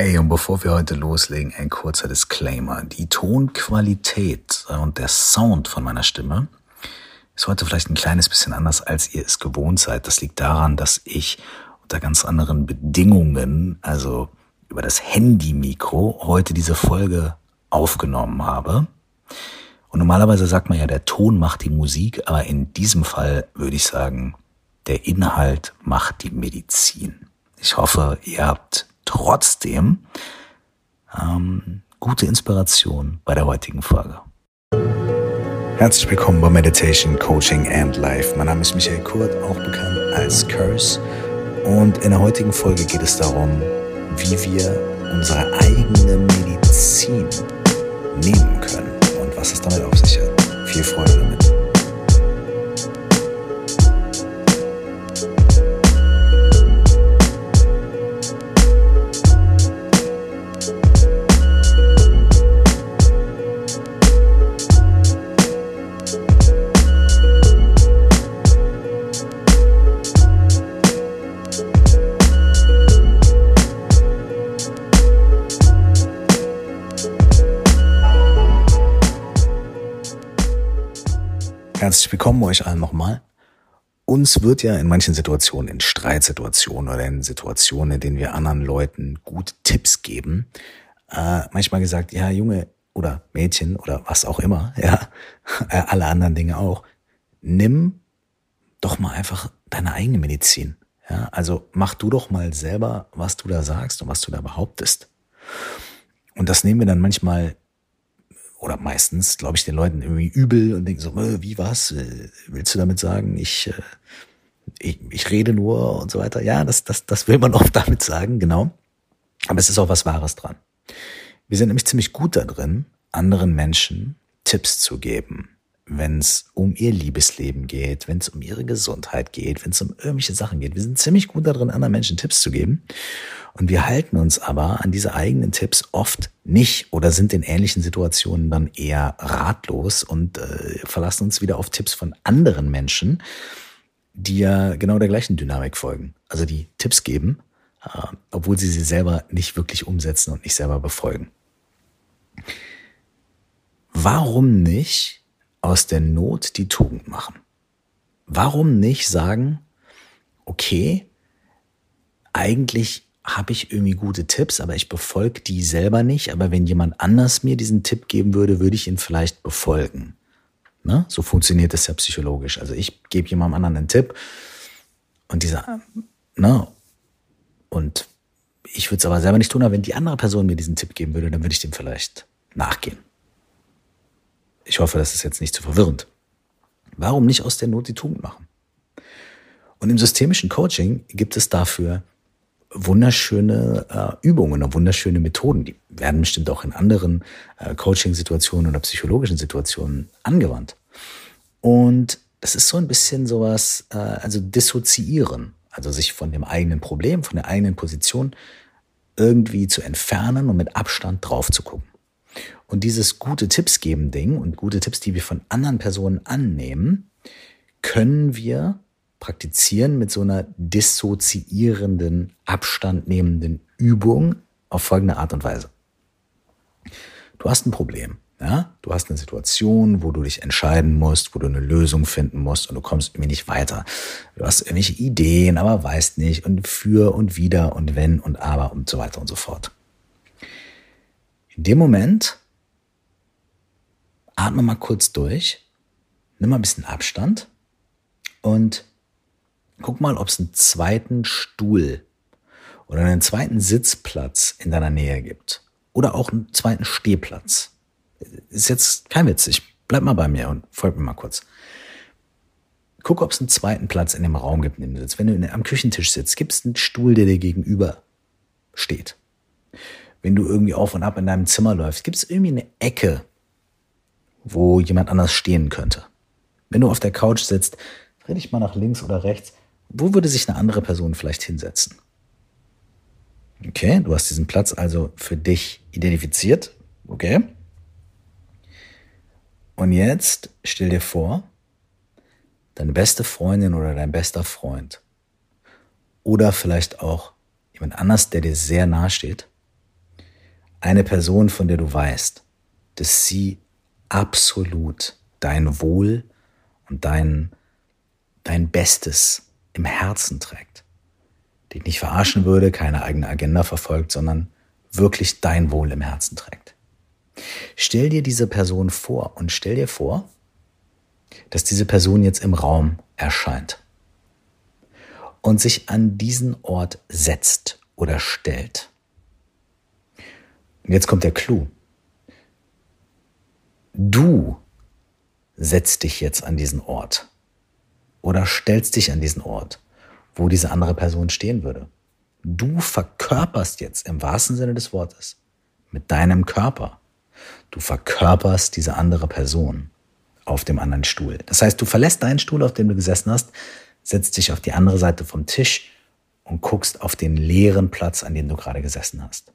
Hey, und bevor wir heute loslegen, ein kurzer Disclaimer. Die Tonqualität und der Sound von meiner Stimme ist heute vielleicht ein kleines bisschen anders, als ihr es gewohnt seid. Das liegt daran, dass ich unter ganz anderen Bedingungen, also über das Handy-Mikro, heute diese Folge aufgenommen habe. Und normalerweise sagt man ja, der Ton macht die Musik, aber in diesem Fall würde ich sagen, der Inhalt macht die Medizin. Ich hoffe, ihr habt trotzdem ähm, gute Inspiration bei der heutigen Folge. Herzlich willkommen bei Meditation, Coaching and Life. Mein Name ist Michael Kurt, auch bekannt als Curse. Und in der heutigen Folge geht es darum, wie wir unsere eigene Medizin nehmen können und was es damit auf sich hat. Viel Freude damit. Herzlich willkommen euch allen nochmal. Uns wird ja in manchen Situationen, in Streitsituationen oder in Situationen, in denen wir anderen Leuten gute Tipps geben, äh, manchmal gesagt, ja, Junge oder Mädchen oder was auch immer, ja, äh, alle anderen Dinge auch, nimm doch mal einfach deine eigene Medizin. Ja, also mach du doch mal selber, was du da sagst und was du da behauptest. Und das nehmen wir dann manchmal oder meistens, glaube ich, den Leuten irgendwie übel und denken so, äh, wie was? Äh, willst du damit sagen, ich, äh, ich, ich rede nur und so weiter? Ja, das, das, das will man oft damit sagen, genau. Aber es ist auch was Wahres dran. Wir sind nämlich ziemlich gut da drin, anderen Menschen Tipps zu geben, wenn es um ihr Liebesleben geht, wenn es um ihre Gesundheit geht, wenn es um irgendwelche Sachen geht. Wir sind ziemlich gut darin, anderen Menschen Tipps zu geben. Und wir halten uns aber an diese eigenen Tipps oft nicht oder sind in ähnlichen Situationen dann eher ratlos und äh, verlassen uns wieder auf Tipps von anderen Menschen, die ja genau der gleichen Dynamik folgen. Also die Tipps geben, äh, obwohl sie sie selber nicht wirklich umsetzen und nicht selber befolgen. Warum nicht aus der Not die Tugend machen? Warum nicht sagen, okay, eigentlich habe ich irgendwie gute Tipps, aber ich befolge die selber nicht. Aber wenn jemand anders mir diesen Tipp geben würde, würde ich ihn vielleicht befolgen. Ne? So funktioniert das ja psychologisch. Also ich gebe jemandem anderen einen Tipp und dieser, ne? Und ich würde es aber selber nicht tun, aber wenn die andere Person mir diesen Tipp geben würde, dann würde ich dem vielleicht nachgehen. Ich hoffe, das ist jetzt nicht zu verwirrend. Warum nicht aus der Not die Tugend machen? Und im systemischen Coaching gibt es dafür wunderschöne äh, Übungen und wunderschöne Methoden. Die werden bestimmt auch in anderen äh, Coaching-Situationen oder psychologischen Situationen angewandt. Und das ist so ein bisschen sowas, äh, also dissoziieren, also sich von dem eigenen Problem, von der eigenen Position irgendwie zu entfernen und mit Abstand drauf zu gucken. Und dieses gute Tipps geben Ding und gute Tipps, die wir von anderen Personen annehmen, können wir praktizieren mit so einer dissoziierenden, abstandnehmenden Übung auf folgende Art und Weise. Du hast ein Problem. Ja, du hast eine Situation, wo du dich entscheiden musst, wo du eine Lösung finden musst und du kommst irgendwie nicht weiter. Du hast irgendwelche Ideen, aber weißt nicht und für und wieder und wenn und aber und so weiter und so fort. In dem Moment atme mal kurz durch, nimm mal ein bisschen Abstand und guck mal, ob es einen zweiten Stuhl oder einen zweiten Sitzplatz in deiner Nähe gibt. Oder auch einen zweiten Stehplatz. Ist jetzt kein Witz. Ich bleib mal bei mir und folg mir mal kurz. Guck, ob es einen zweiten Platz in dem Raum gibt, in dem du sitzt. Wenn du am Küchentisch sitzt, gibt es einen Stuhl, der dir gegenüber steht. Wenn du irgendwie auf und ab in deinem Zimmer läufst, gibt es irgendwie eine Ecke, wo jemand anders stehen könnte. Wenn du auf der Couch sitzt, dreh dich mal nach links oder rechts. Wo würde sich eine andere Person vielleicht hinsetzen? Okay, du hast diesen Platz also für dich identifiziert. Okay. Und jetzt stell dir vor, deine beste Freundin oder dein bester Freund oder vielleicht auch jemand anders, der dir sehr nahe steht, eine Person, von der du weißt, dass sie absolut dein Wohl und dein, dein Bestes im Herzen trägt. Dich nicht verarschen würde, keine eigene Agenda verfolgt, sondern wirklich dein Wohl im Herzen trägt. Stell dir diese Person vor und stell dir vor, dass diese Person jetzt im Raum erscheint und sich an diesen Ort setzt oder stellt. Und jetzt kommt der Clou. Du setzt dich jetzt an diesen Ort oder stellst dich an diesen Ort, wo diese andere Person stehen würde. Du verkörperst jetzt im wahrsten Sinne des Wortes mit deinem Körper. Du verkörperst diese andere Person auf dem anderen Stuhl. Das heißt, du verlässt deinen Stuhl, auf dem du gesessen hast, setzt dich auf die andere Seite vom Tisch und guckst auf den leeren Platz, an dem du gerade gesessen hast.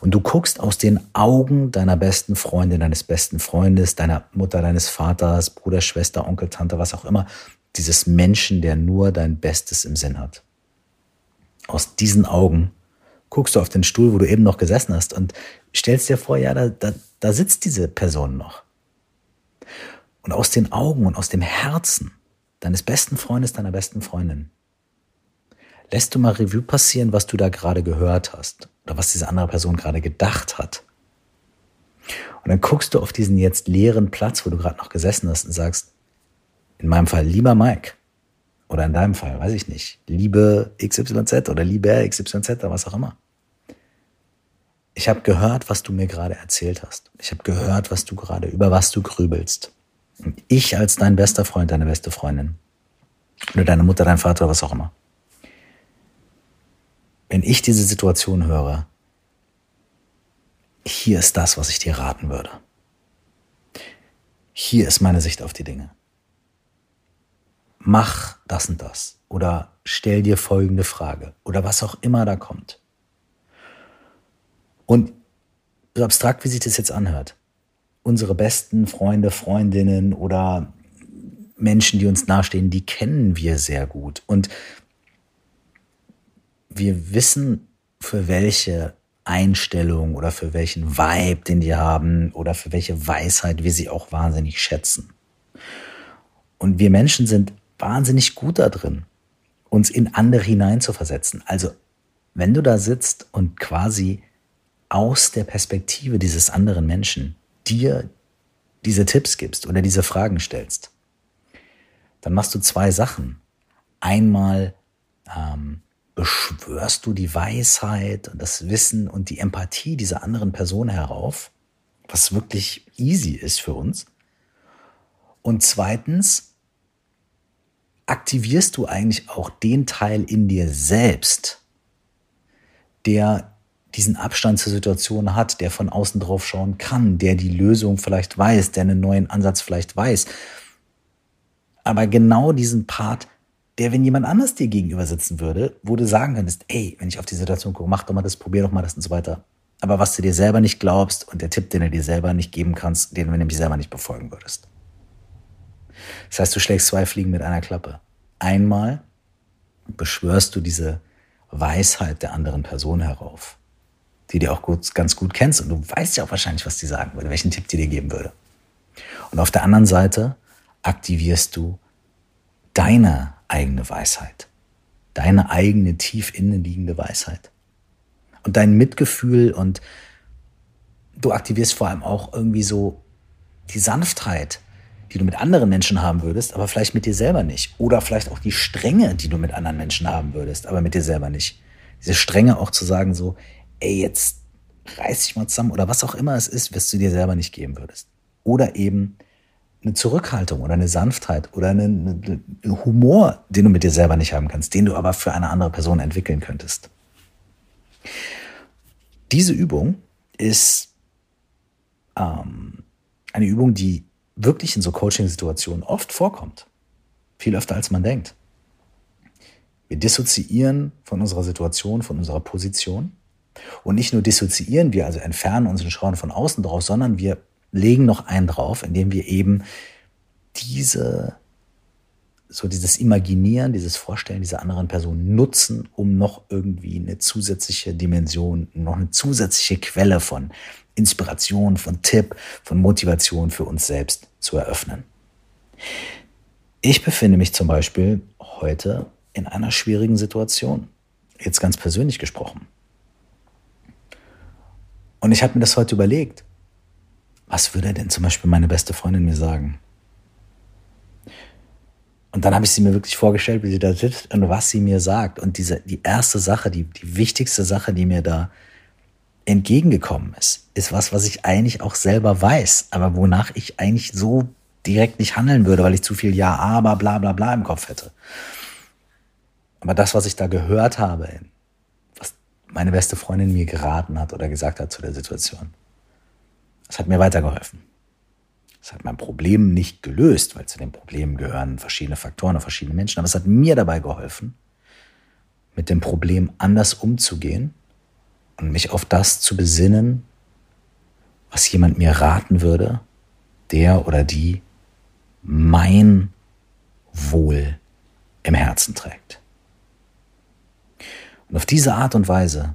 Und du guckst aus den Augen deiner besten Freundin, deines besten Freundes, deiner Mutter, deines Vaters, Bruder, Schwester, Onkel, Tante, was auch immer, dieses Menschen, der nur dein Bestes im Sinn hat. Aus diesen Augen guckst du auf den Stuhl, wo du eben noch gesessen hast und stellst dir vor, ja, da, da, da sitzt diese Person noch. Und aus den Augen und aus dem Herzen deines besten Freundes, deiner besten Freundin, lässt du mal Revue passieren, was du da gerade gehört hast oder was diese andere Person gerade gedacht hat. Und dann guckst du auf diesen jetzt leeren Platz, wo du gerade noch gesessen hast und sagst, in meinem Fall, lieber Mike, oder in deinem Fall, weiß ich nicht, liebe XYZ oder liebe XYZ oder was auch immer. Ich habe gehört, was du mir gerade erzählt hast. Ich habe gehört, was du gerade, über was du grübelst. Und ich als dein bester Freund, deine beste Freundin, oder deine Mutter, dein Vater, was auch immer. Wenn ich diese Situation höre, hier ist das, was ich dir raten würde. Hier ist meine Sicht auf die Dinge. Mach das und das. Oder stell dir folgende Frage. Oder was auch immer da kommt. Und so abstrakt, wie sich das jetzt anhört, unsere besten Freunde, Freundinnen oder Menschen, die uns nahestehen, die kennen wir sehr gut. Und wir wissen, für welche Einstellung oder für welchen Vibe, den die haben oder für welche Weisheit wir sie auch wahnsinnig schätzen. Und wir Menschen sind wahnsinnig gut da drin, uns in andere hineinzuversetzen. Also, wenn du da sitzt und quasi aus der Perspektive dieses anderen Menschen dir diese Tipps gibst oder diese Fragen stellst, dann machst du zwei Sachen. Einmal ähm, beschwörst du die Weisheit und das Wissen und die Empathie dieser anderen Person herauf, was wirklich easy ist für uns. Und zweitens aktivierst du eigentlich auch den Teil in dir selbst, der diesen Abstand zur Situation hat, der von außen drauf schauen kann, der die Lösung vielleicht weiß, der einen neuen Ansatz vielleicht weiß. Aber genau diesen Part, der, wenn jemand anders dir gegenüber sitzen würde, wo du sagen könntest, ey, wenn ich auf die Situation gucke, mach doch mal das, probier doch mal das und so weiter. Aber was du dir selber nicht glaubst und der Tipp, den du dir selber nicht geben kannst, den du nämlich selber nicht befolgen würdest. Das heißt, du schlägst zwei Fliegen mit einer Klappe. Einmal beschwörst du diese Weisheit der anderen Person herauf die du auch gut, ganz gut kennst. Und du weißt ja auch wahrscheinlich, was die sagen würde, welchen Tipp die dir geben würde. Und auf der anderen Seite aktivierst du deine eigene Weisheit, deine eigene tief innen liegende Weisheit und dein Mitgefühl und du aktivierst vor allem auch irgendwie so die Sanftheit, die du mit anderen Menschen haben würdest, aber vielleicht mit dir selber nicht. Oder vielleicht auch die Strenge, die du mit anderen Menschen haben würdest, aber mit dir selber nicht. Diese Strenge auch zu sagen so, ey, jetzt reiß dich mal zusammen oder was auch immer es ist, was du dir selber nicht geben würdest. Oder eben eine Zurückhaltung oder eine Sanftheit oder einen Humor, den du mit dir selber nicht haben kannst, den du aber für eine andere Person entwickeln könntest. Diese Übung ist ähm, eine Übung, die wirklich in so Coaching-Situationen oft vorkommt. Viel öfter als man denkt. Wir dissoziieren von unserer Situation, von unserer Position und nicht nur dissoziieren wir, also entfernen uns und schauen von außen drauf, sondern wir legen noch einen drauf, indem wir eben diese so dieses Imaginieren, dieses Vorstellen dieser anderen Person nutzen, um noch irgendwie eine zusätzliche Dimension, noch eine zusätzliche Quelle von Inspiration, von Tipp, von Motivation für uns selbst zu eröffnen. Ich befinde mich zum Beispiel heute in einer schwierigen Situation. Jetzt ganz persönlich gesprochen. Und ich habe mir das heute überlegt. Was würde denn zum Beispiel meine beste Freundin mir sagen? Und dann habe ich sie mir wirklich vorgestellt, wie sie da sitzt und was sie mir sagt. Und diese, die erste Sache, die, die wichtigste Sache, die mir da entgegengekommen ist, ist was, was ich eigentlich auch selber weiß, aber wonach ich eigentlich so direkt nicht handeln würde, weil ich zu viel Ja, aber, bla, bla, bla im Kopf hätte. Aber das, was ich da gehört habe, was meine beste Freundin mir geraten hat oder gesagt hat zu der Situation, das hat mir weitergeholfen. Es hat mein Problem nicht gelöst, weil zu dem Problem gehören verschiedene Faktoren und verschiedene Menschen, aber es hat mir dabei geholfen, mit dem Problem anders umzugehen und mich auf das zu besinnen, was jemand mir raten würde, der oder die mein Wohl im Herzen trägt. Und auf diese Art und Weise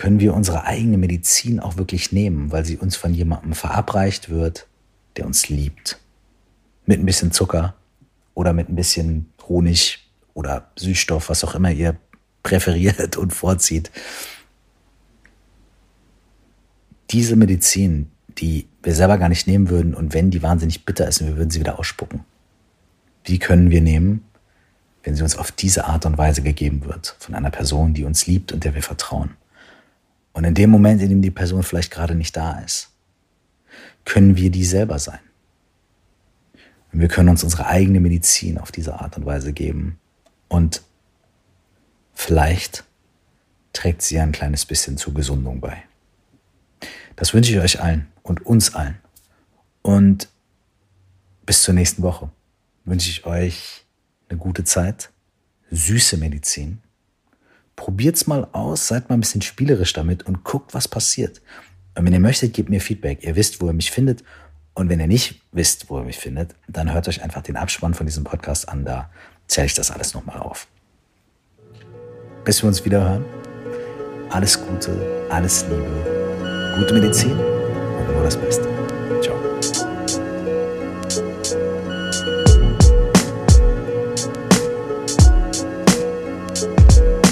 können wir unsere eigene Medizin auch wirklich nehmen, weil sie uns von jemandem verabreicht wird, der uns liebt. Mit ein bisschen Zucker oder mit ein bisschen Honig oder Süßstoff, was auch immer ihr präferiert und vorzieht. Diese Medizin, die wir selber gar nicht nehmen würden und wenn die wahnsinnig bitter ist, wir würden sie wieder ausspucken. Die können wir nehmen, wenn sie uns auf diese Art und Weise gegeben wird, von einer Person, die uns liebt und der wir vertrauen. Und in dem Moment, in dem die Person vielleicht gerade nicht da ist, können wir die selber sein. Und wir können uns unsere eigene Medizin auf diese Art und Weise geben. Und vielleicht trägt sie ein kleines bisschen zur Gesundung bei. Das wünsche ich euch allen und uns allen. Und bis zur nächsten Woche wünsche ich euch eine gute Zeit, süße Medizin. Probiert's mal aus, seid mal ein bisschen spielerisch damit und guckt, was passiert. Und wenn ihr möchtet, gebt mir Feedback. Ihr wisst, wo ihr mich findet. Und wenn ihr nicht wisst, wo ihr mich findet, dann hört euch einfach den Abspann von diesem Podcast an. Da zähle ich das alles nochmal auf. Bis wir uns wieder hören. Alles Gute, alles Liebe, gute Medizin und nur das Beste. Ciao.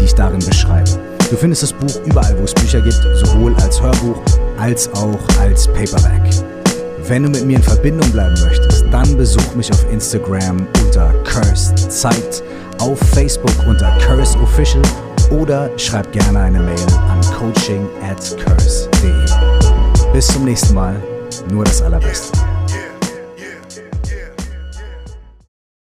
die ich darin beschreibe. Du findest das Buch überall, wo es Bücher gibt, sowohl als Hörbuch als auch als Paperback. Wenn du mit mir in Verbindung bleiben möchtest, dann besuch mich auf Instagram unter Cursed Zeit, auf Facebook unter Curse Official oder schreib gerne eine Mail an coaching at curse.de. Bis zum nächsten Mal, nur das Allerbeste.